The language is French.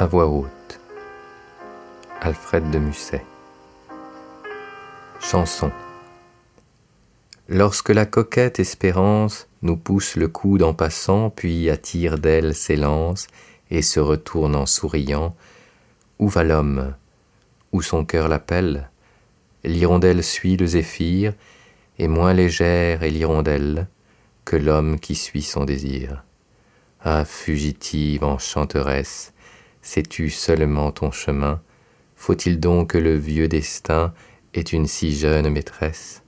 À voix haute. Alfred de Musset. Chanson. Lorsque la coquette espérance nous pousse le coude en passant, puis attire d'elle s'élance et se retourne en souriant, où va l'homme? Où son cœur l'appelle? L'hirondelle suit le zéphyr, et moins légère est l'hirondelle que l'homme qui suit son désir. Ah, fugitive enchanteresse, sais-tu seulement ton chemin? Faut-il donc que le vieux destin ait une si jeune maîtresse?